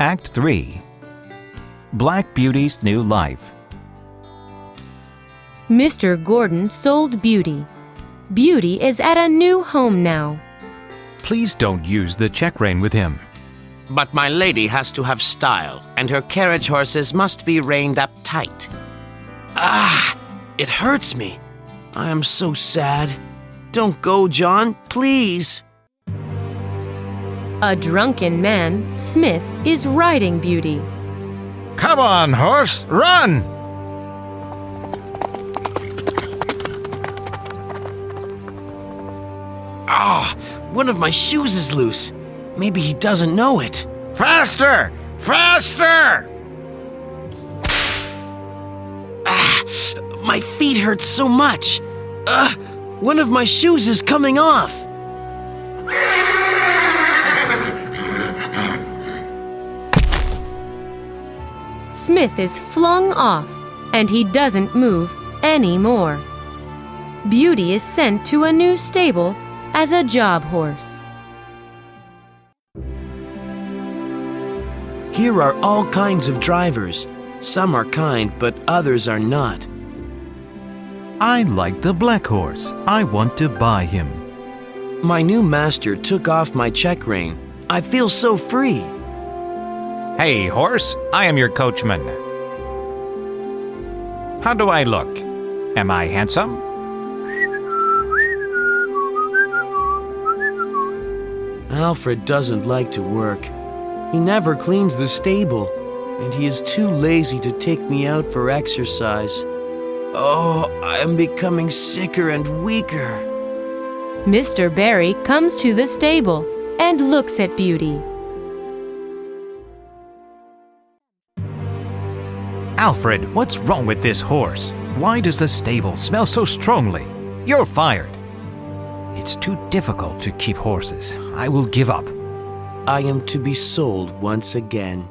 Act 3 Black Beauty's New Life. Mr. Gordon sold Beauty. Beauty is at a new home now. Please don't use the check rein with him. But my lady has to have style, and her carriage horses must be reined up tight. Ah, it hurts me. I am so sad. Don't go, John, please. A drunken man, Smith, is riding Beauty. Come on, horse, run! Ah, one of my shoes is loose. Maybe he doesn't know it. Faster! Faster! Ah, my feet hurt so much. Ugh, one of my shoes is coming off. Smith is flung off, and he doesn't move anymore. Beauty is sent to a new stable as a job horse. Here are all kinds of drivers. Some are kind, but others are not. I like the black horse. I want to buy him. My new master took off my check rein. I feel so free. Hey, horse, I am your coachman. How do I look? Am I handsome? Alfred doesn't like to work. He never cleans the stable, and he is too lazy to take me out for exercise. Oh, I am becoming sicker and weaker. Mr. Barry comes to the stable and looks at Beauty. Alfred, what's wrong with this horse? Why does the stable smell so strongly? You're fired. It's too difficult to keep horses. I will give up. I am to be sold once again.